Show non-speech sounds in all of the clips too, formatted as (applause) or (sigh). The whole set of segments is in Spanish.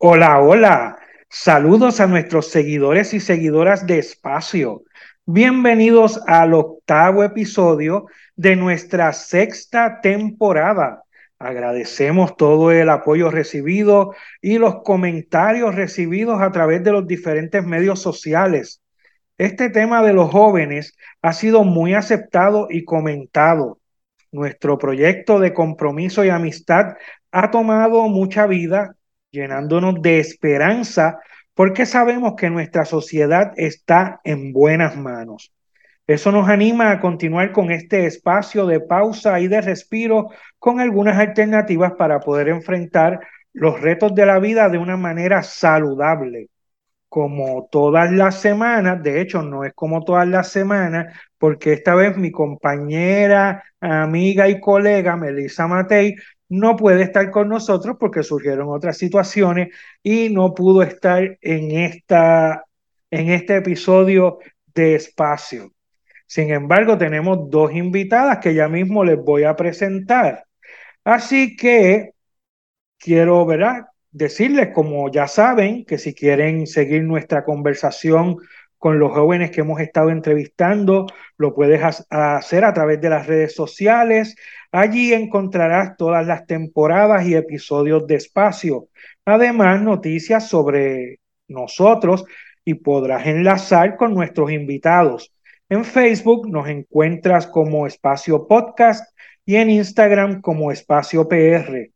Hola, hola. Saludos a nuestros seguidores y seguidoras de Espacio. Bienvenidos al octavo episodio de nuestra sexta temporada. Agradecemos todo el apoyo recibido y los comentarios recibidos a través de los diferentes medios sociales. Este tema de los jóvenes ha sido muy aceptado y comentado. Nuestro proyecto de compromiso y amistad ha tomado mucha vida llenándonos de esperanza, porque sabemos que nuestra sociedad está en buenas manos. Eso nos anima a continuar con este espacio de pausa y de respiro con algunas alternativas para poder enfrentar los retos de la vida de una manera saludable. Como todas las semanas, de hecho no es como todas las semanas, porque esta vez mi compañera, amiga y colega Melissa Matei no puede estar con nosotros porque surgieron otras situaciones y no pudo estar en, esta, en este episodio de espacio. Sin embargo, tenemos dos invitadas que ya mismo les voy a presentar. Así que quiero, ¿verdad? Decirles, como ya saben, que si quieren seguir nuestra conversación con los jóvenes que hemos estado entrevistando, lo puedes hacer a través de las redes sociales. Allí encontrarás todas las temporadas y episodios de espacio. Además, noticias sobre nosotros y podrás enlazar con nuestros invitados. En Facebook nos encuentras como Espacio Podcast y en Instagram como Espacio PR.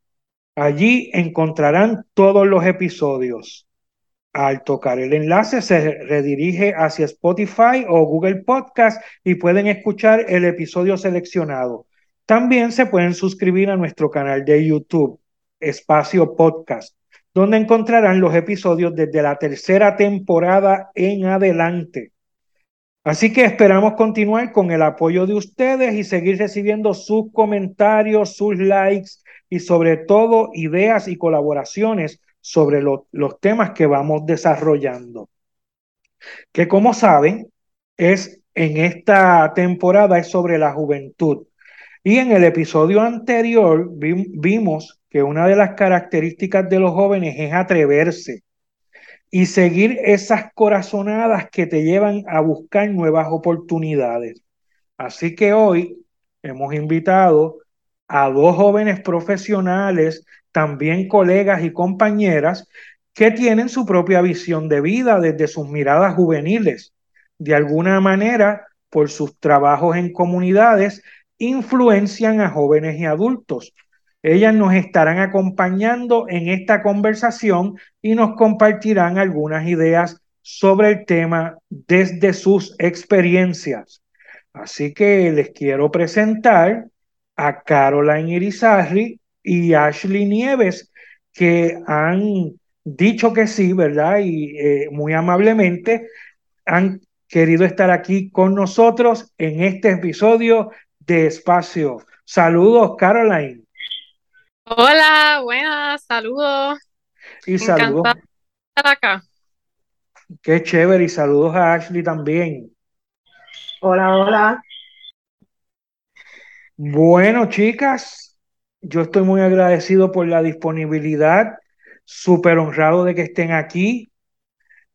Allí encontrarán todos los episodios. Al tocar el enlace se redirige hacia Spotify o Google Podcast y pueden escuchar el episodio seleccionado. También se pueden suscribir a nuestro canal de YouTube, Espacio Podcast, donde encontrarán los episodios desde la tercera temporada en adelante. Así que esperamos continuar con el apoyo de ustedes y seguir recibiendo sus comentarios, sus likes y sobre todo ideas y colaboraciones sobre los temas que vamos desarrollando. Que como saben, es en esta temporada es sobre la juventud. Y en el episodio anterior vimos que una de las características de los jóvenes es atreverse y seguir esas corazonadas que te llevan a buscar nuevas oportunidades. Así que hoy hemos invitado a dos jóvenes profesionales también colegas y compañeras que tienen su propia visión de vida desde sus miradas juveniles. De alguna manera, por sus trabajos en comunidades, influencian a jóvenes y adultos. Ellas nos estarán acompañando en esta conversación y nos compartirán algunas ideas sobre el tema desde sus experiencias. Así que les quiero presentar a Caroline Irizarry y Ashley Nieves, que han dicho que sí, ¿verdad? Y eh, muy amablemente han querido estar aquí con nosotros en este episodio de Espacio. Saludos, Caroline. Hola, buenas, saludos. Y saludos. estar acá. Qué chévere, y saludos a Ashley también. Hola, hola. Bueno, chicas, yo estoy muy agradecido por la disponibilidad, súper honrado de que estén aquí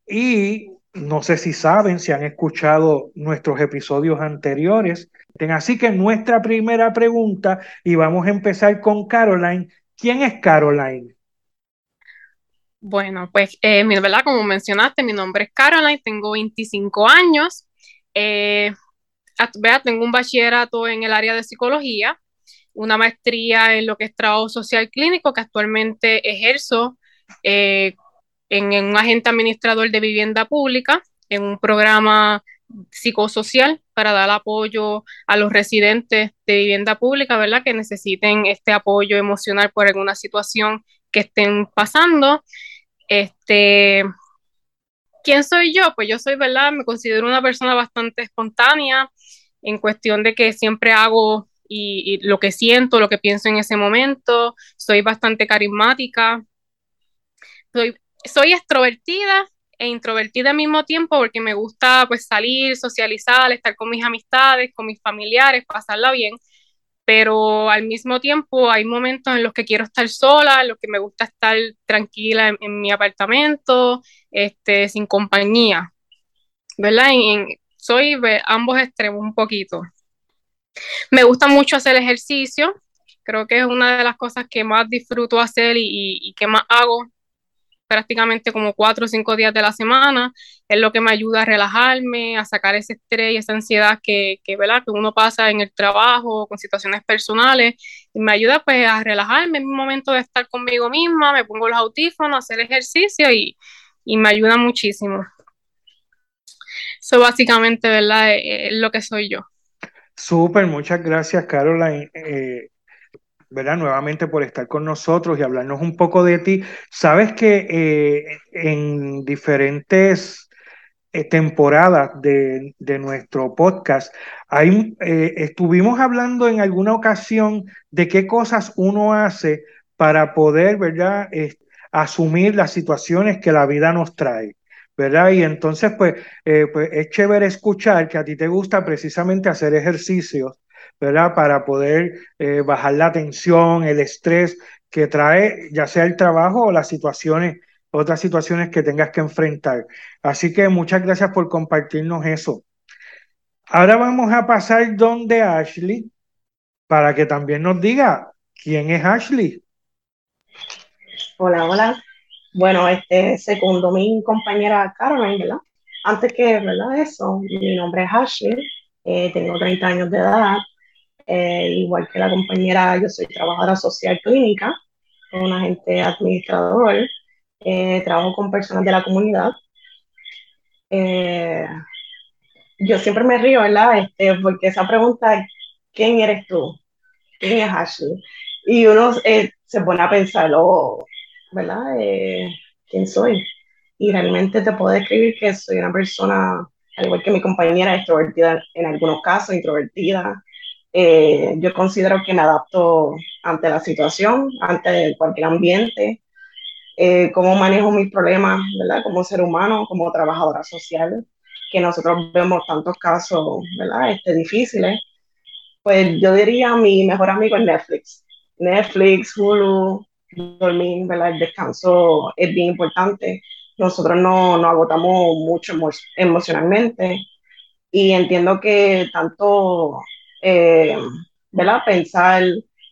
y no sé si saben, si han escuchado nuestros episodios anteriores. Así que nuestra primera pregunta, y vamos a empezar con Caroline. ¿Quién es Caroline? Bueno, pues, eh, como mencionaste, mi nombre es Caroline, tengo 25 años. Eh, tengo un bachillerato en el área de psicología una maestría en lo que es trabajo social clínico, que actualmente ejerzo eh, en, un agente administrador de vivienda pública, en un programa psicosocial para dar apoyo a los residentes de vivienda pública, ¿verdad? Que necesiten este apoyo emocional por alguna situación que estén pasando. Este, ¿quién soy yo? Pues yo soy, ¿verdad? Me considero una persona bastante espontánea en cuestión de que siempre hago y, lo que siento, lo que pienso en ese momento. Soy bastante carismática. Soy, soy extrovertida e introvertida al mismo tiempo porque me gusta pues salir, socializar, estar con mis amistades, con mis familiares, pasarla bien, pero al mismo tiempo hay momentos en los que quiero estar sola, en los que me gusta estar tranquila en, mi apartamento, este, sin compañía, ¿verdad? soy de ambos extremos un poquito. Me gusta mucho hacer ejercicio, creo que es una de las cosas que más disfruto hacer y, y que más hago prácticamente como cuatro o cinco días de la semana, es lo que me ayuda a relajarme, a sacar ese estrés y esa ansiedad que, que, ¿verdad? que uno pasa en el trabajo, con situaciones personales, y me ayuda pues a relajarme en un momento de estar conmigo misma, me pongo los audífonos, hacer ejercicio y, y me ayuda muchísimo. Eso básicamente, ¿verdad? Es, lo que soy yo. Súper, muchas gracias, Caroline. Eh, ¿verdad? Nuevamente por estar con nosotros y hablarnos un poco de ti. Sabes que eh, en diferentes eh, temporadas de, nuestro podcast, hay, eh, estuvimos hablando en alguna ocasión de qué cosas uno hace para poder, ¿verdad? asumir las situaciones que la vida nos trae. ¿verdad? Y entonces, pues, pues es chévere escuchar que a ti te gusta precisamente hacer ejercicios ¿verdad? Para poder eh, bajar la tensión, el estrés que trae ya sea el trabajo o las situaciones, otras situaciones que tengas que enfrentar. Así que muchas gracias por compartirnos eso. Ahora vamos a pasar donde Ashley para que también nos diga quién es Ashley. Hola, hola. Bueno, este segundo mi compañera Carmen, ¿verdad? Antes que, ¿verdad? Eso, mi nombre es Ashley, eh, tengo 30 años de edad, eh, igual que la compañera, yo soy trabajadora social clínica, un agente administrador, eh, trabajo con personas de la comunidad. Eh, yo siempre me río, ¿verdad? Este, porque esa pregunta, ¿quién eres tú? ¿Quién es Ashley? Y uno se pone a pensar, oh, ¿verdad? ¿Quién soy? Y realmente te puedo describir que soy una persona, al igual que mi compañera, extrovertida en algunos casos, introvertida, eh, yo considero que me adapto ante la situación, ante cualquier ambiente, eh, cómo manejo mis problemas, ¿verdad? Como ser humano, como trabajadora social, que nosotros vemos tantos casos, ¿verdad? Este, difíciles. Pues yo diría mi mejor amigo es Netflix. Netflix, Hulu, dormir, ¿verdad? El descanso es bien importante. Nosotros no nos agotamos mucho emocionalmente y entiendo que tanto eh, ¿verdad? Pensar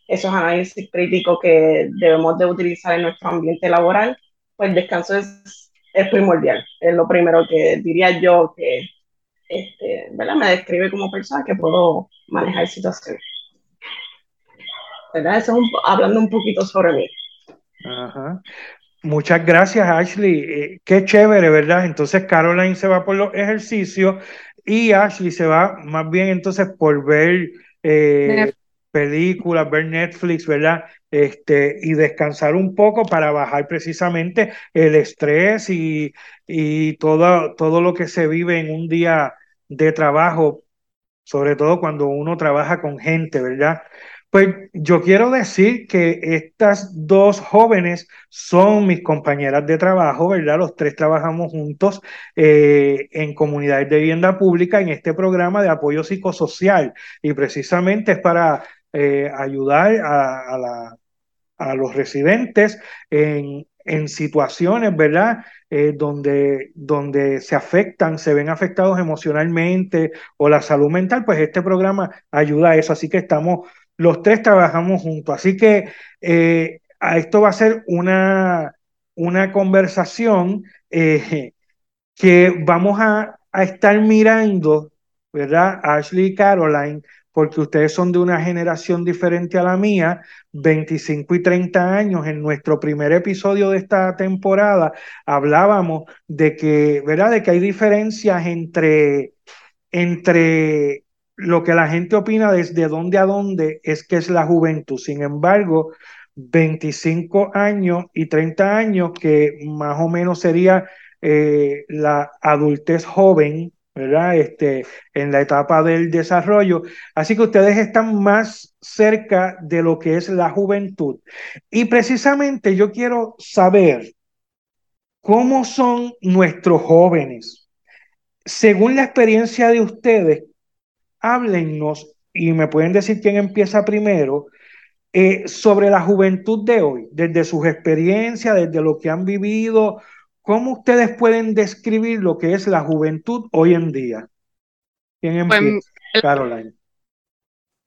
esos análisis críticos que debemos de utilizar en nuestro ambiente laboral, pues el descanso es, es primordial. Es lo primero que diría yo que este, ¿verdad? me describe como persona que puedo manejar situaciones. ¿Verdad? Eso es hablando un poquito sobre mí. Muchas gracias, Ashley. Eh, qué chévere, ¿verdad? Entonces Caroline se va por los ejercicios y Ashley se va más bien entonces por ver eh, películas, ver Netflix, ¿verdad? Este, y descansar un poco para bajar precisamente el estrés y, y todo, todo lo que se vive en un día de trabajo, sobre todo cuando uno trabaja con gente, ¿verdad? Pues yo quiero decir que estas dos jóvenes son mis compañeras de trabajo, ¿verdad? Los tres trabajamos juntos eh, en comunidades de vivienda pública en este programa de apoyo psicosocial y precisamente es para eh, ayudar a, los residentes en, situaciones, ¿verdad? Eh, donde, donde se afectan, se ven afectados emocionalmente o la salud mental, pues este programa ayuda a eso. Así que estamos los tres trabajamos juntos. Así que eh, a esto va a ser una, una conversación eh, que vamos a, estar mirando, ¿verdad? Ashley y Caroline, porque ustedes son de una generación diferente a la mía, 25 y 30 años. En nuestro primer episodio de esta temporada hablábamos de que, ¿verdad? De que hay diferencias entre entre lo que la gente opina desde dónde a dónde es que es la juventud. Sin embargo, 25 años y 30 años, que más o menos sería eh, la adultez joven, ¿verdad? Este, en la etapa del desarrollo. Así que ustedes están más cerca de lo que es la juventud. Y precisamente yo quiero saber cómo son nuestros jóvenes. Según la experiencia de ustedes, háblennos y me pueden decir quién empieza primero eh, sobre la juventud de hoy, desde sus experiencias, desde lo que han vivido, ¿cómo ustedes pueden describir lo que es la juventud hoy en día? ¿Quién pues, empieza? Caroline.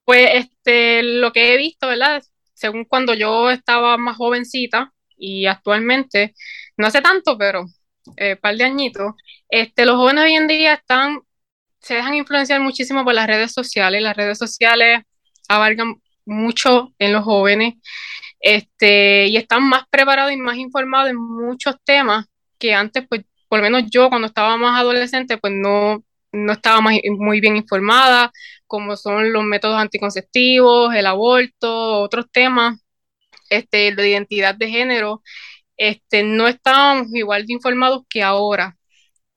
Pues este, lo que he visto, ¿verdad? Según cuando yo estaba más jovencita y actualmente, no hace tanto, pero un eh, par de añitos, este, los jóvenes hoy en día están, se dejan influenciar muchísimo por las redes sociales. Las redes sociales abarcan mucho en los jóvenes este, y están más preparados y más informados en muchos temas que antes, pues, por lo menos yo cuando estaba más adolescente, pues no, no estaba muy bien informada, como son los métodos anticonceptivos, el aborto, otros temas este, de identidad de género, este, no estábamos igual de informados que ahora.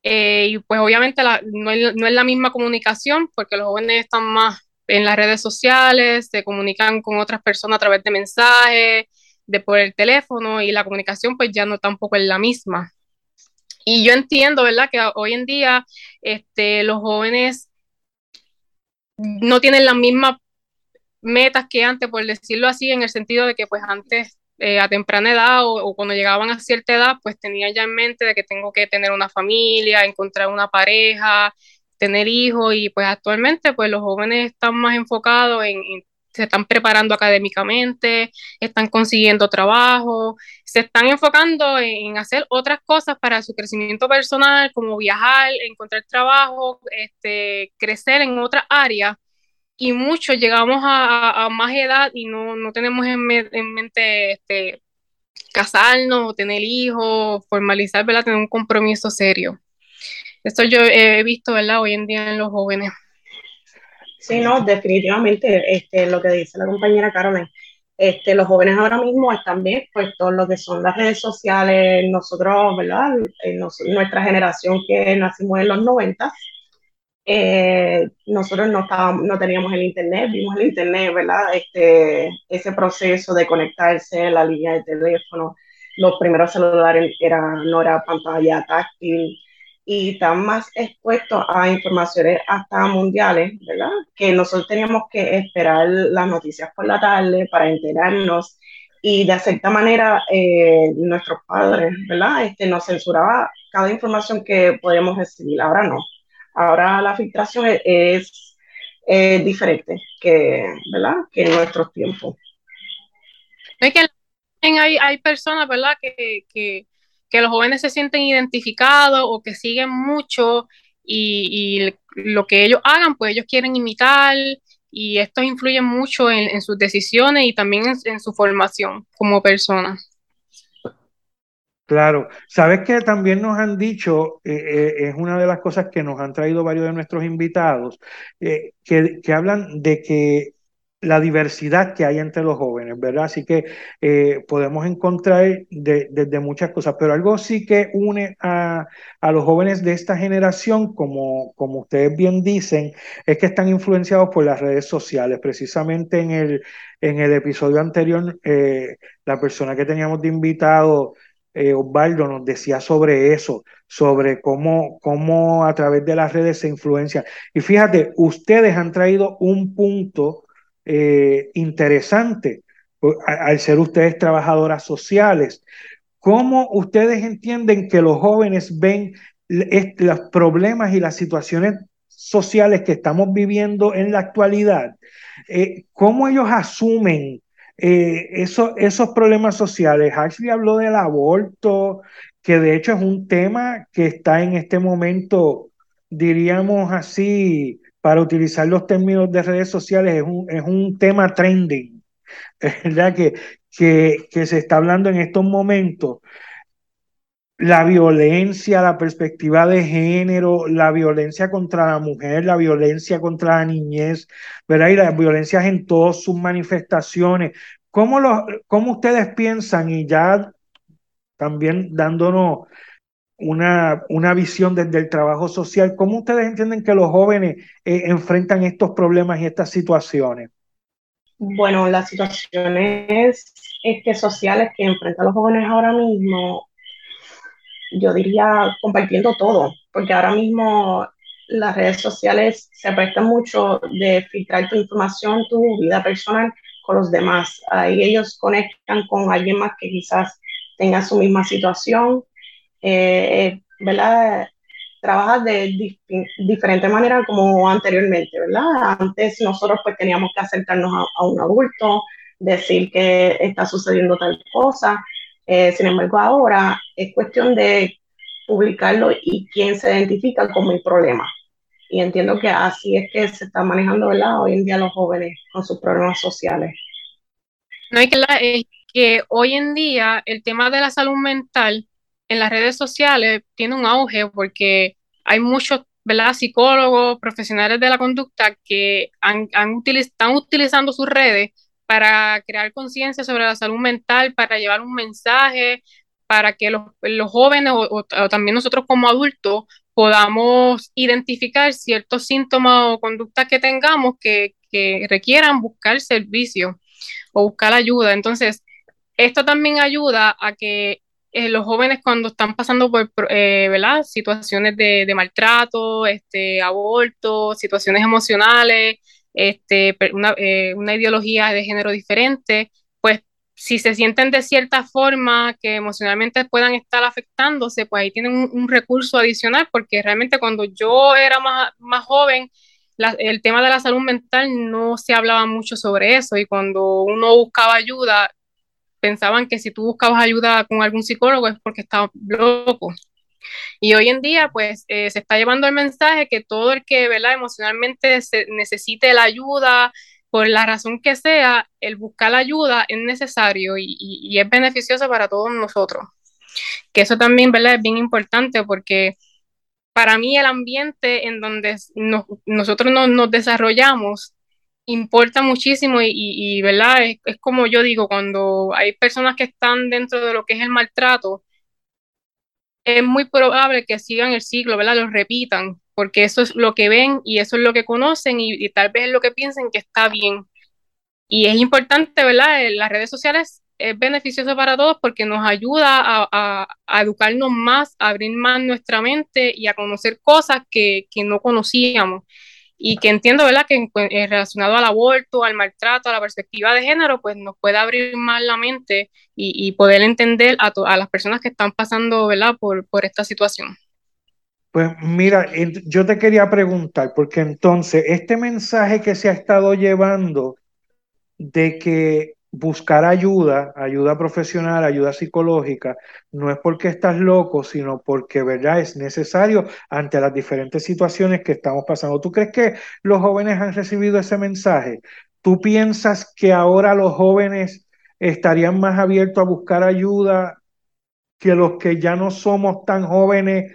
Eh, y pues obviamente no, es, no es la misma comunicación porque los jóvenes están más en las redes sociales, se comunican con otras personas a través de mensajes, de por el teléfono y la comunicación pues ya no tampoco es la misma. Y yo entiendo, ¿verdad? Que hoy en día este, los jóvenes no tienen las mismas metas que antes, por decirlo así, en el sentido de que pues antes eh, a temprana edad o, cuando llegaban a cierta edad, pues tenía ya en mente de que tengo que tener una familia, encontrar una pareja, tener hijos y pues actualmente pues los jóvenes están más enfocados en, se están preparando académicamente, están consiguiendo trabajo, se están enfocando en hacer otras cosas para su crecimiento personal, como viajar, encontrar trabajo, este, crecer en otras áreas. Y muchos llegamos a, más edad y no, no tenemos en, mente este, casarnos, tener hijos, formalizar, ¿verdad? tener un compromiso serio. Esto yo he visto, ¿verdad? Hoy en día en los jóvenes. Sí, no, definitivamente, este, lo que dice la compañera Carolyn, este, los jóvenes ahora mismo están bien expuestos lo que son las redes sociales, nosotros, ¿verdad? nuestra generación que nacimos en los 90, eh, nosotros no, estábamos, no teníamos el internet, vimos el internet, ¿verdad? Este, ese proceso de conectarse, la línea de teléfono, los primeros celulares era, no era pantalla táctil, y están más expuestos a informaciones hasta mundiales, ¿verdad? Que nosotros teníamos que esperar las noticias por la tarde para enterarnos y de cierta manera eh, nuestros padres, ¿verdad? Este, nos censuraba cada información que podíamos recibir, ahora no. Ahora la filtración es, diferente que, ¿verdad? Que en nuestros tiempos. Es que hay, hay personas, ¿verdad? Que, que que los jóvenes se sienten identificados o que siguen mucho y, lo que ellos hagan, pues ellos quieren imitar y esto influye mucho en, sus decisiones y también en, su formación como persona. Claro, sabes que también nos han dicho, eh, eh, es una de las cosas que nos han traído varios de nuestros invitados, eh, que, que, hablan de que la diversidad que hay entre los jóvenes, ¿verdad? Así que podemos encontrar desde muchas cosas, pero algo sí que une a, los jóvenes de esta generación, como, como ustedes bien dicen, es que están influenciados por las redes sociales. Precisamente en el, en el episodio anterior, la persona que teníamos de invitado, eh, Osvaldo, nos decía sobre eso, sobre cómo, cómo a través de las redes se influencia. Y fíjate, ustedes han traído un punto eh, interesante al ser ustedes trabajadoras sociales. ¿Cómo ustedes entienden que los jóvenes ven los problemas y las situaciones sociales que estamos viviendo en la actualidad? Eh, ¿Cómo ellos asumen eh, esos problemas sociales? Ashley habló del aborto, que de hecho es un tema que está en este momento, diríamos así, para utilizar los términos de redes sociales, es un, es un tema trending, (laughs) ¿verdad? Que, que, que se está hablando en estos momentos. La violencia, la perspectiva de género, la violencia contra la mujer, la violencia contra la niñez, ¿verdad? Y las violencias en todas sus manifestaciones. ¿Cómo, cómo ustedes piensan y ya también dándonos una, una visión desde el trabajo social, cómo ustedes entienden que los jóvenes eh, enfrentan estos problemas y estas situaciones? Bueno, las situaciones este, sociales que enfrentan los jóvenes ahora mismo, yo diría compartiendo todo, porque ahora mismo las redes sociales se prestan mucho de filtrar tu información, tu vida personal con los demás. Ahí ellos conectan con alguien más que quizás tenga su misma situación, eh, ¿verdad? Trabajas de diferente manera como anteriormente, ¿verdad? Antes nosotros pues teníamos que acercarnos a, un adulto, decir que está sucediendo tal cosa. Eh, sin embargo, ahora es cuestión de publicarlo y quién se identifica como el problema. Y entiendo que así es que se está manejando, ¿verdad? Hoy en día los jóvenes con sus problemas sociales. No hay que, es que hoy en día el tema de la salud mental en las redes sociales tiene un auge porque hay muchos ¿verdad? psicólogos, profesionales de la conducta que han, están utilizando sus redes para crear conciencia sobre la salud mental, para llevar un mensaje, para que los, jóvenes o, también nosotros como adultos podamos identificar ciertos síntomas o conductas que tengamos que, que requieran buscar servicio o buscar ayuda. Entonces, esto también ayuda a que eh, los jóvenes cuando están pasando por eh, ¿verdad? situaciones de, maltrato, este, aborto, situaciones emocionales, este, una, eh, una, ideología de género diferente, pues si se sienten de cierta forma que emocionalmente puedan estar afectándose, pues ahí tienen un, recurso adicional, porque realmente cuando yo era más, más joven, el tema de la salud mental no se hablaba mucho sobre eso y cuando uno buscaba ayuda, pensaban que si tú buscabas ayuda con algún psicólogo es porque estabas loco. Y hoy en día, pues, eh, se está llevando el mensaje que todo el que, ¿verdad? Emocionalmente necesite la ayuda, por la razón que sea, el buscar la ayuda es necesario y, es beneficioso para todos nosotros. Que eso también, ¿verdad? Es bien importante porque para mí el ambiente en donde nosotros nos desarrollamos importa muchísimo y, ¿verdad? Es, como yo digo, cuando hay personas que están dentro de lo que es el maltrato, es muy probable que sigan el ciclo, ¿verdad? Lo repitan, porque eso es lo que ven y eso es lo que conocen y, tal vez es lo que piensen que está bien. Y es importante, ¿verdad? Las redes sociales es beneficioso para todos porque nos ayuda a, educarnos más, a abrir más nuestra mente y a conocer cosas que, que no conocíamos y que entiendo, ¿verdad?, que eh, relacionado al aborto, al maltrato, a la perspectiva de género, pues nos puede abrir más la mente y, poder entender a, a, las personas que están pasando, ¿verdad?, por, por esta situación. Pues mira, yo te quería preguntar, porque entonces este mensaje que se ha estado llevando de que buscar ayuda, ayuda profesional, ayuda psicológica, no es porque estás loco, sino porque, ¿verdad? Es necesario ante las diferentes situaciones que estamos pasando. ¿Tú crees que los jóvenes han recibido ese mensaje? ¿Tú piensas que ahora los jóvenes estarían más abiertos a buscar ayuda que los que ya no somos tan jóvenes?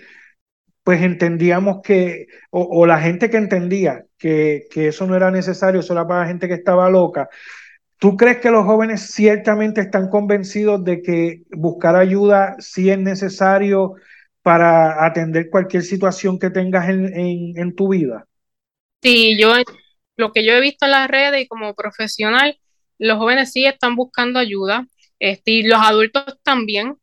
Pues entendíamos que, o, la gente que entendía que, que eso no era necesario, eso era para la gente que estaba loca, ¿Tú crees que los jóvenes ciertamente están convencidos de que buscar ayuda sí es necesario para atender cualquier situación que tengas en, tu vida? Sí, yo lo que yo he visto en las redes y como profesional, los jóvenes sí están buscando ayuda, este, y los adultos también,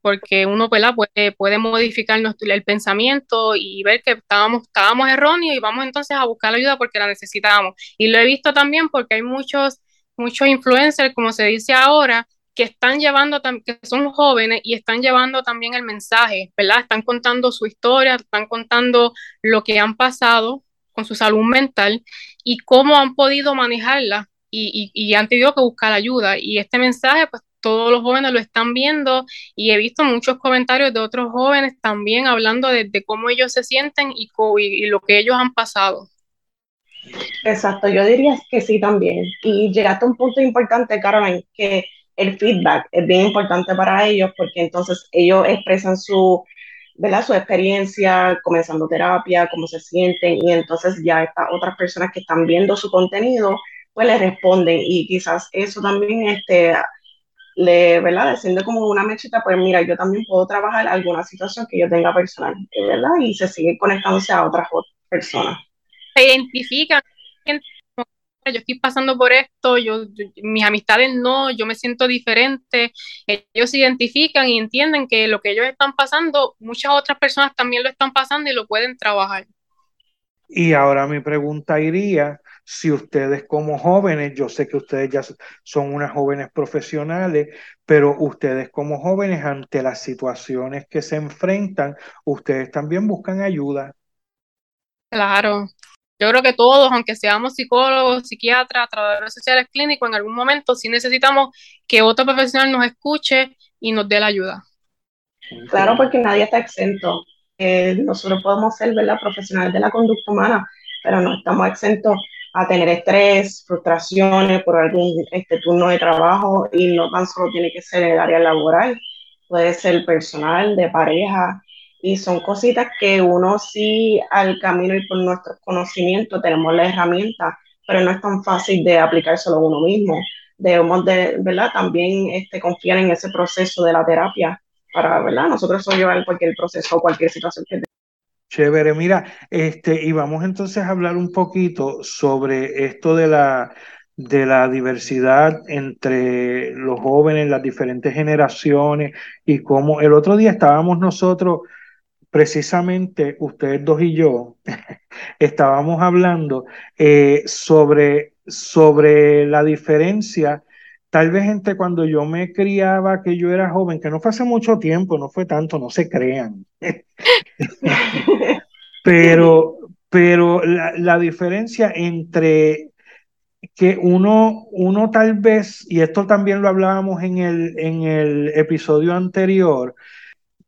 porque uno puede, puede modificar nuestro, el pensamiento y ver que estábamos, estábamos erróneos y vamos entonces a buscar ayuda porque la necesitábamos. Y lo he visto también porque hay muchos muchos influencers, como se dice ahora, que están llevando, que son jóvenes y están llevando también el mensaje, ¿verdad? Están contando su historia, están contando lo que han pasado con su salud mental y cómo han podido manejarla y, y, han tenido que buscar ayuda. Y este mensaje, pues todos los jóvenes lo están viendo y he visto muchos comentarios de otros jóvenes también hablando de, cómo ellos se sienten y, y, lo que ellos han pasado. Exacto, yo diría que sí también. Y llegaste a un punto importante, Carmen, que el feedback es bien importante para ellos porque entonces ellos expresan su, ¿verdad? su experiencia comenzando terapia, cómo se sienten y entonces ya estas otras personas que están viendo su contenido pues le responden y quizás eso también este, le, ¿verdad? Desciende como una mechita, pues mira, yo también puedo trabajar alguna situación que yo tenga personal, ¿verdad? Y se sigue conectándose a otras personas. Se identifican, yo estoy pasando por esto, yo, mis amistades no, yo me siento diferente, ellos se identifican y entienden que lo que ellos están pasando, muchas otras personas también lo están pasando y lo pueden trabajar. Y ahora mi pregunta iría, si ustedes como jóvenes, yo sé que ustedes ya son unas jóvenes profesionales, pero ustedes como jóvenes ante las situaciones que se enfrentan, ustedes también buscan ayuda. Claro, yo creo que todos, aunque seamos psicólogos, psiquiatras, trabajadores sociales clínicos, en algún momento sí necesitamos que otro profesional nos escuche y nos dé la ayuda. Claro, porque nadie está exento. Eh, nosotros podemos ser ¿verdad? profesionales de la conducta humana, pero no estamos exentos a tener estrés, frustraciones por algún este, turno de trabajo y no tan solo tiene que ser el área laboral, puede ser personal, de pareja, y son cositas que uno sí al camino y por nuestro conocimiento tenemos la herramienta, pero no es tan fácil de aplicárselo a uno mismo. Debemos de, ¿verdad? También este, confiar en ese proceso de la terapia para, ¿verdad? Nosotros llevar cualquier proceso o cualquier situación que Chévere, mira, este, y vamos entonces a hablar un poquito sobre esto de la, de la diversidad entre los jóvenes, las diferentes generaciones, y cómo el otro día estábamos nosotros precisamente ustedes dos y yo (laughs) estábamos hablando eh, sobre, sobre la diferencia, tal vez entre cuando yo me criaba, que yo era joven, que no fue hace mucho tiempo, no fue tanto, no se crean. (laughs) pero pero la, la, diferencia entre que uno, uno tal vez, y esto también lo hablábamos en el, en el episodio anterior,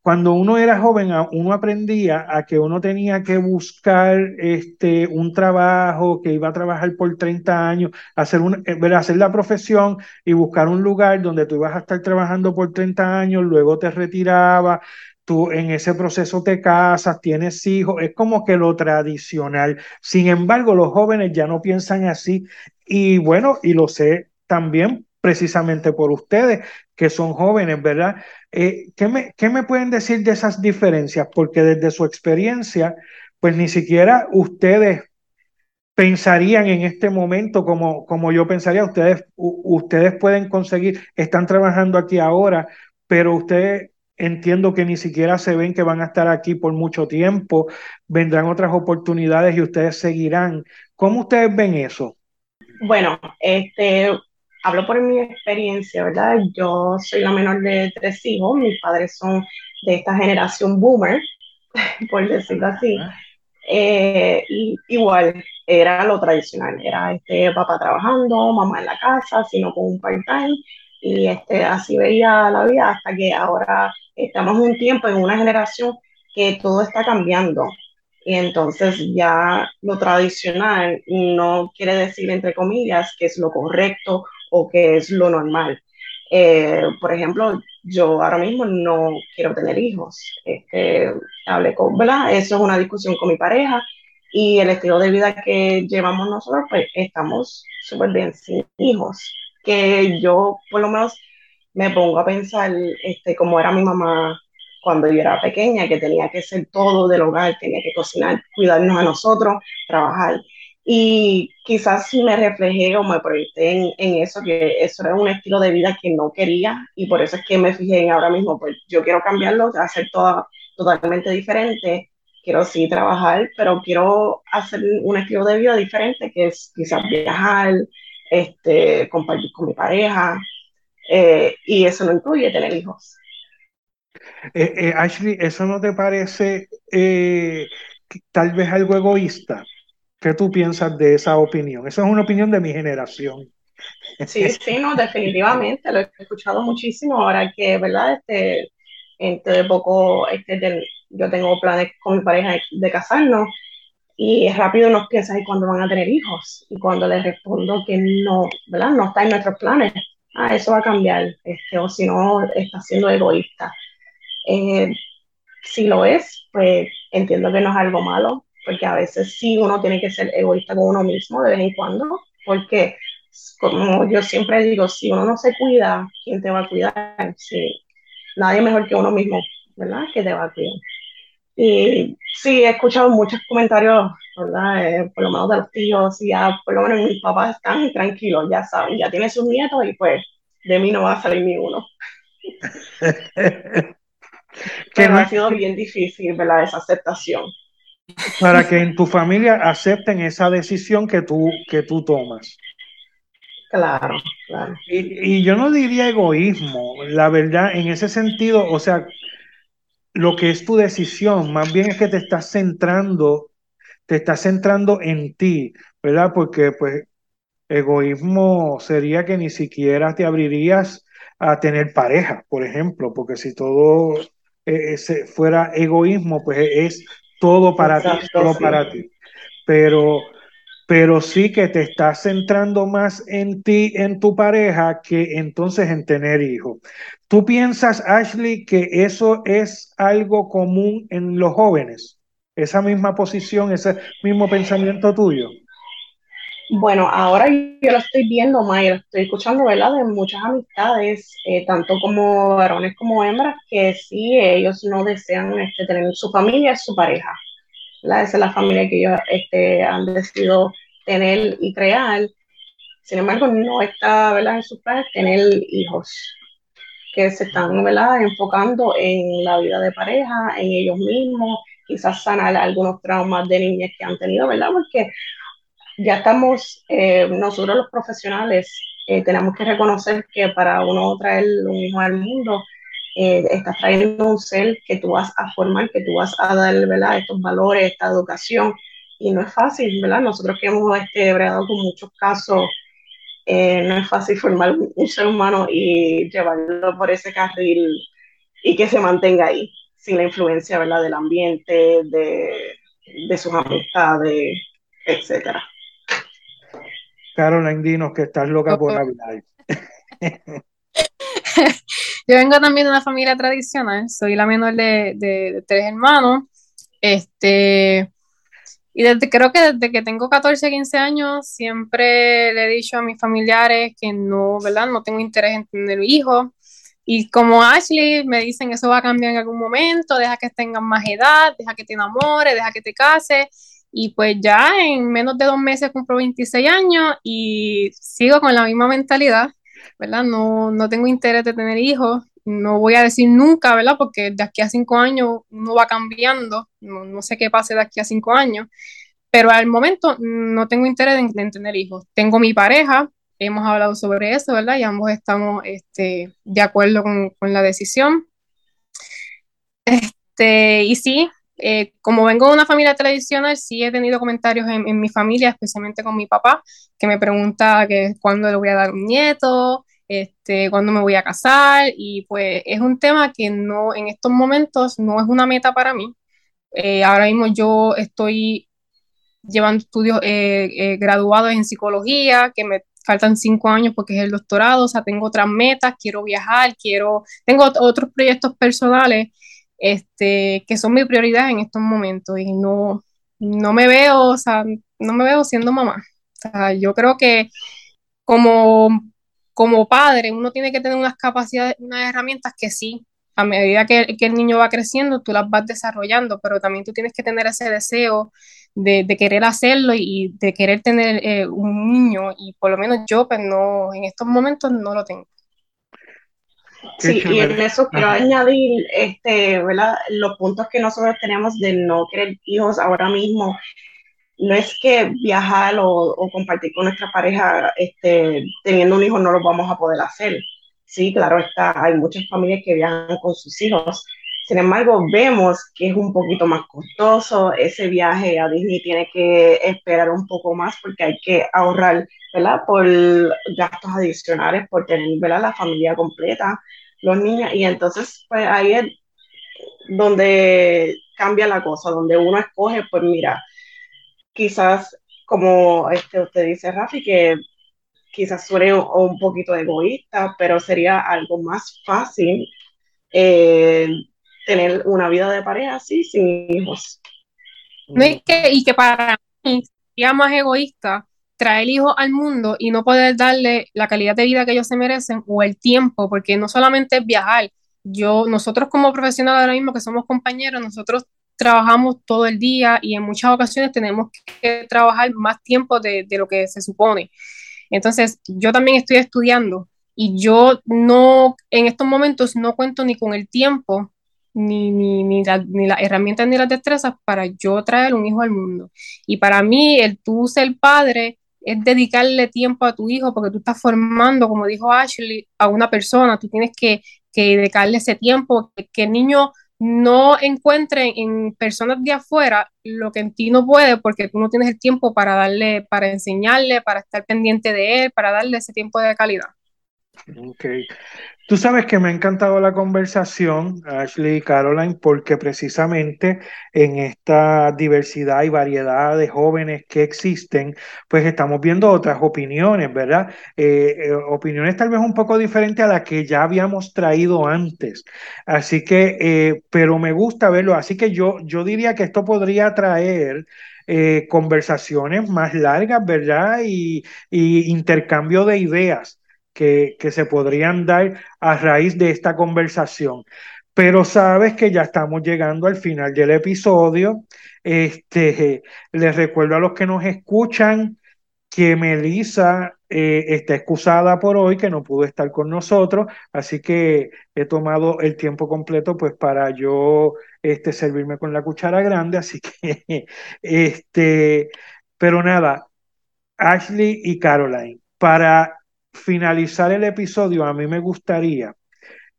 cuando uno era joven, uno aprendía a que uno tenía que buscar este, un trabajo, que iba a trabajar por 30 años, hacer, eh, hacer la profesión y buscar un lugar donde tú ibas a estar trabajando por 30 años, luego te retirabas, tú en ese proceso te casas, tienes hijos, es como que lo tradicional. Sin embargo, los jóvenes ya no piensan así y bueno, y lo sé también precisamente por ustedes, que son jóvenes, ¿verdad? Eh, ¿qué, me, ¿Qué me pueden decir de esas diferencias? Porque desde su experiencia, pues ni siquiera ustedes pensarían en este momento como, como yo pensaría, ustedes, ustedes pueden conseguir, están trabajando aquí ahora, pero ustedes entiendo que ni siquiera se ven que van a estar aquí por mucho tiempo, vendrán otras oportunidades y ustedes seguirán. ¿Cómo ustedes ven eso? Bueno, este, hablo por mi experiencia, ¿verdad? Yo soy la menor de tres hijos, mis padres son de esta generación boomer, (laughs) por decirlo así. Eh, y igual, era lo tradicional, era este papá trabajando, mamá en la casa, sino con un part-time, y este, así veía la vida hasta que ahora estamos un tiempo, en una generación que todo está cambiando. Y entonces ya lo tradicional no quiere decir, entre comillas, que es lo correcto o qué es lo normal. Eh, por ejemplo, yo ahora mismo no quiero tener hijos. Este, hablé con, ¿verdad? Eso es una discusión con mi pareja y el estilo de vida que llevamos nosotros, pues estamos súper bien sin hijos. Que yo, por lo menos, me pongo a pensar este, cómo era mi mamá cuando yo era pequeña, que tenía que ser todo del hogar, tenía que cocinar, cuidarnos a nosotros, trabajar. Y quizás me reflejé o me proyecté en, en, eso, que eso era un estilo de vida que no quería y por eso es que me fijé en ahora mismo, pues yo quiero cambiarlo, hacer todo totalmente diferente, quiero sí trabajar, pero quiero hacer un estilo de vida diferente, que es quizás viajar, este, compartir con mi pareja, eh, y eso no incluye tener hijos. Eh, eh, Ashley, ¿eso no te parece tal vez algo egoísta? ¿Qué tú piensas de esa opinión? Esa es una opinión de mi generación. Sí, sí, no, definitivamente, lo he escuchado muchísimo ahora que, ¿verdad? Este, entre poco, este, yo tengo planes con mi pareja de, casarnos y rápido nos piensan cuándo van a tener hijos y cuando les respondo que no, ¿verdad? No está en nuestros planes, ah, eso va a cambiar, este, o si no, está siendo egoísta. Eh, si lo es, pues entiendo que no es algo malo, porque a veces sí uno tiene que ser egoísta con uno mismo de vez en cuando, porque como yo siempre digo, si uno no se cuida, ¿quién te va a cuidar? Si nadie mejor que uno mismo, ¿verdad? Que te va a cuidar. Y sí, he escuchado muchos comentarios, ¿verdad? Eh, por lo menos de los tíos, y ya por lo menos mis papás están tranquilos, ya saben, ya tienen sus nietos y pues de mí no va a salir ni uno. (laughs) Pero ha sido bien difícil, ¿verdad? Esa aceptación. Para que en tu familia acepten esa decisión que tú, que tú tomas. Claro, claro. Y, y, yo no diría egoísmo, la verdad, en ese sentido, o sea, lo que es tu decisión, más bien es que te estás centrando, te estás centrando en ti, ¿verdad? Porque pues egoísmo sería que ni siquiera te abrirías a tener pareja, por ejemplo, porque si todo eh, fuera egoísmo, pues es todo para ti, solo para ti. Pero, pero sí que te estás centrando más en ti, en tu pareja, que entonces en tener hijos. ¿Tú piensas, Ashley, que eso es algo común en los jóvenes? Esa misma posición, ese mismo pensamiento tuyo. Bueno, ahora yo lo estoy viendo, Mayra, estoy escuchando, ¿verdad? De muchas amistades, eh, tanto como varones como hembras, que sí, ellos no desean este, tener su familia, su pareja. ¿verdad? Esa es la familia que ellos este, han decidido tener y crear. Sin embargo, no está, ¿verdad? En sus planes tener hijos que se están, ¿verdad? Enfocando en la vida de pareja, en ellos mismos, quizás sanar algunos traumas de niñas que han tenido, ¿verdad? Porque ya estamos, eh, nosotros los profesionales, eh, tenemos que reconocer que para uno traer un hijo al mundo, eh, estás trayendo un ser que tú vas a formar, que tú vas a dar, ¿verdad? Estos valores, esta educación, y no es fácil, ¿verdad? Nosotros que hemos este, bregado con muchos casos, no es fácil formar un ser humano y llevarlo por ese carril y que se mantenga ahí, sin la influencia, ¿verdad? Del ambiente, de, de sus amistades, etcétera. Caroline, dinos que estás loca por hablar. (laughs) Yo vengo también de una familia tradicional, soy la menor de, tres hermanos. Este, y desde, creo que desde que tengo 14, 15 años, siempre le he dicho a mis familiares que no, ¿verdad? No tengo interés en tener hijos. Y como Ashley me dicen eso va a cambiar en algún momento, deja que tengan más edad, deja que te enamores, deja que te cases. Y pues ya en menos de dos meses cumplo 26 años y sigo con la misma mentalidad, ¿verdad? No, no tengo interés de tener hijos, no voy a decir nunca, ¿verdad? Porque de aquí a cinco años uno va cambiando, no, sé qué pase de aquí a cinco años, pero al momento no tengo interés en, tener hijos. Tengo mi pareja, hemos hablado sobre eso, ¿verdad? Y ambos estamos este, de acuerdo con, con la decisión. Este, y sí, eh, como vengo de una familia tradicional, sí he tenido comentarios en, mi familia, especialmente con mi papá, que me pregunta que cuándo le voy a dar un nieto, este, cuándo me voy a casar, y pues es un tema que no, en estos momentos no es una meta para mí. Eh, ahora mismo yo estoy llevando estudios eh, graduados en psicología, que me faltan cinco años porque es el doctorado, o sea, tengo otras metas, quiero viajar, quiero, tengo otros proyectos personales este, que son mi prioridad en estos momentos y no, no me veo, o sea, no me veo siendo mamá. O sea, yo creo que como, como padre uno tiene que tener unas capacidades, unas herramientas que sí, a medida que, el niño va creciendo, tú las vas desarrollando, pero también tú tienes que tener ese deseo de, querer hacerlo y de querer tener eh, un niño y por lo menos yo, pues no, en estos momentos no lo tengo. Sí, y en eso quiero añadir este, ¿verdad? los puntos que nosotros tenemos de no querer hijos ahora mismo. No es que viajar o, compartir con nuestra pareja este, teniendo un hijo no lo vamos a poder hacer. Sí, claro está, hay muchas familias que viajan con sus hijos. Sin embargo, vemos que es un poquito más costoso. Ese viaje a Disney tiene que esperar un poco más porque hay que ahorrar, Por gastos adicionales, por tener, ¿verdad? La familia completa los niños, y entonces pues ahí es donde cambia la cosa, donde uno escoge, pues mira, quizás como este, usted dice, Rafi, que quizás suene un, poquito egoísta, pero sería algo más fácil eh, tener una vida de pareja así, sin hijos. Es que, y que para mí sería más egoísta traer hijos al mundo y no poder darle la calidad de vida que ellos se merecen o el tiempo, porque no solamente es viajar. Yo, nosotros como profesionales ahora mismo que somos compañeros, nosotros trabajamos todo el día y en muchas ocasiones tenemos que trabajar más tiempo de, lo que se supone. Entonces, yo también estoy estudiando y yo no, en estos momentos no cuento ni con el tiempo, ni, ni, ni, ni las herramientas ni las destrezas para yo traer un hijo al mundo. Y para mí, el tú ser padre es dedicarle tiempo a tu hijo porque tú estás formando, como dijo Ashley, a una persona, tú tienes que, que dedicarle ese tiempo, que, el niño no encuentre en personas de afuera lo que en ti no puede porque tú no tienes el tiempo para darle, para enseñarle, para estar pendiente de él, para darle ese tiempo de calidad. Ok. Tú sabes que me ha encantado la conversación, Ashley y Caroline, porque precisamente en esta diversidad y variedad de jóvenes que existen, pues estamos viendo otras opiniones, ¿verdad? Eh, eh, opiniones tal vez un poco diferentes a las que ya habíamos traído antes. Así que, eh, pero me gusta verlo. Así que yo, yo diría que esto podría traer conversaciones más largas, ¿verdad? y intercambio de ideas que, se podrían dar a raíz de esta conversación. Pero sabes que ya estamos llegando al final del episodio. Este, les recuerdo a los que nos escuchan que Melissa eh, está excusada por hoy, que no pudo estar con nosotros, así que he tomado el tiempo completo pues para yo este, servirme con la cuchara grande, así que, (laughs) este, pero nada, Ashley y Caroline, para finalizar el episodio, a mí me gustaría,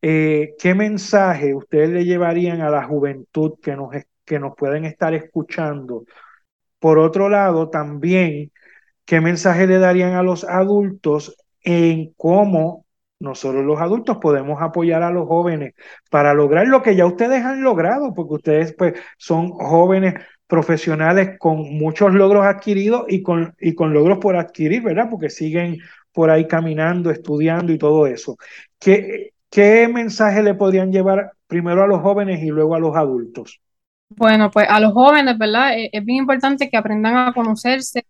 eh, ¿qué mensaje ustedes le llevarían a la juventud que nos, que nos pueden estar escuchando? Por otro lado, también, ¿qué mensaje le darían a los adultos en cómo nosotros los adultos podemos apoyar a los jóvenes para lograr lo que ya ustedes han logrado, porque ustedes pues son jóvenes profesionales con muchos logros adquiridos y con, y con logros por adquirir, ¿verdad? Porque siguen por ahí caminando, estudiando y todo eso. ¿Qué, qué mensaje le podrían llevar primero a los jóvenes y luego a los adultos? Bueno, pues a los jóvenes, ¿verdad? Eh, es, bien importante que aprendan a conocerse,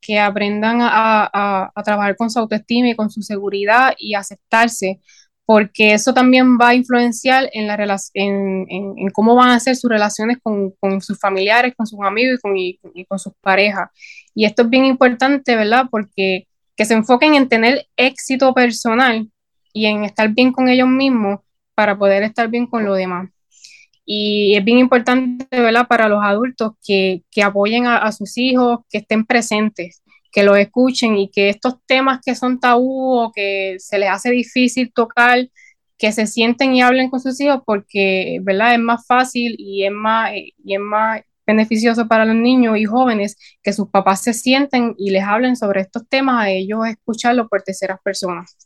que aprendan a, a, trabajar con su autoestima y con su seguridad y aceptarse, porque eso también va a influenciar en, la en, en, en cómo van a ser sus relaciones con, con, sus familiares, con sus amigos y con, y con sus parejas. Y esto es bien importante, ¿verdad? Porque que se enfoquen en tener éxito personal y en estar bien con ellos mismos para poder estar bien con los demás. Y es bien importante, ¿verdad?, para los adultos que, apoyen a, sus hijos, que estén presentes, que los escuchen y que estos temas que son tabú o que se les hace difícil tocar, que se sienten y hablen con sus hijos porque, ¿verdad?, es más fácil y es más, y es más beneficioso para los niños y jóvenes que sus papás se sienten y les hablen sobre estos temas a ellos escucharlo por terceras personas.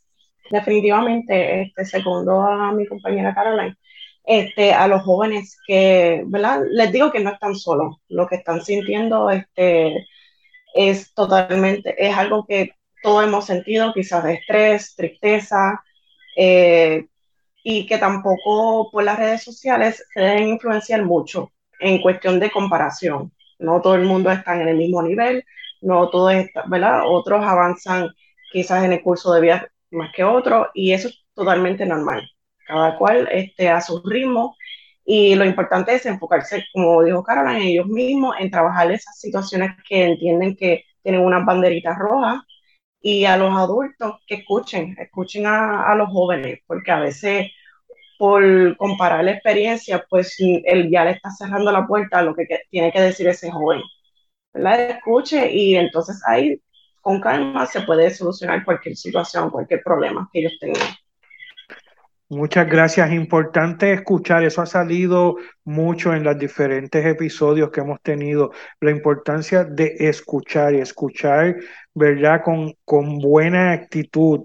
Definitivamente, este, segundo a mi compañera Caroline, este, a los jóvenes que, ¿verdad? Les digo que no están solos, lo que están sintiendo este, es totalmente, es algo que todos hemos sentido, quizás de estrés, tristeza, eh, y que tampoco por las redes sociales se deben influenciar mucho en cuestión de comparación. No todo el mundo está en el mismo nivel, no todos, ¿verdad? Otros avanzan quizás en el curso de vida más que otros y eso es totalmente normal. Cada cual este, a su ritmo y lo importante es enfocarse, como dijo Caroline, en ellos mismos, en trabajar esas situaciones que entienden que tienen unas banderitas rojas y a los adultos que escuchen, escuchen a, a los jóvenes, porque a veces por comparar la experiencia, pues él ya le está cerrando la puerta a lo que, tiene que decir ese joven. La escuche y entonces ahí con calma se puede solucionar cualquier situación, cualquier problema que ellos tengan. Muchas gracias. Importante escuchar, eso ha salido mucho en los diferentes episodios que hemos tenido, la importancia de escuchar y escuchar, ¿verdad? Con, con buena actitud,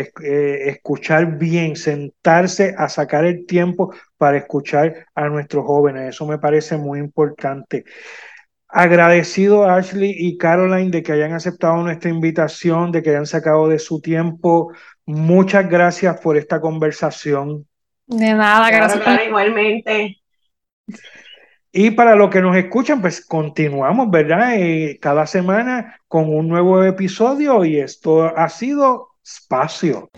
eh, escuchar bien, sentarse a sacar el tiempo para escuchar a nuestros jóvenes. Eso me parece muy importante. Agradecido a Ashley y Caroline de que hayan aceptado nuestra invitación, de que hayan sacado de su tiempo. Muchas gracias por esta conversación. De nada, gracias. igualmente. Y para los que nos escuchan, pues continuamos, ¿verdad? Eh, cada semana con un nuevo episodio y esto ha sido Espacio.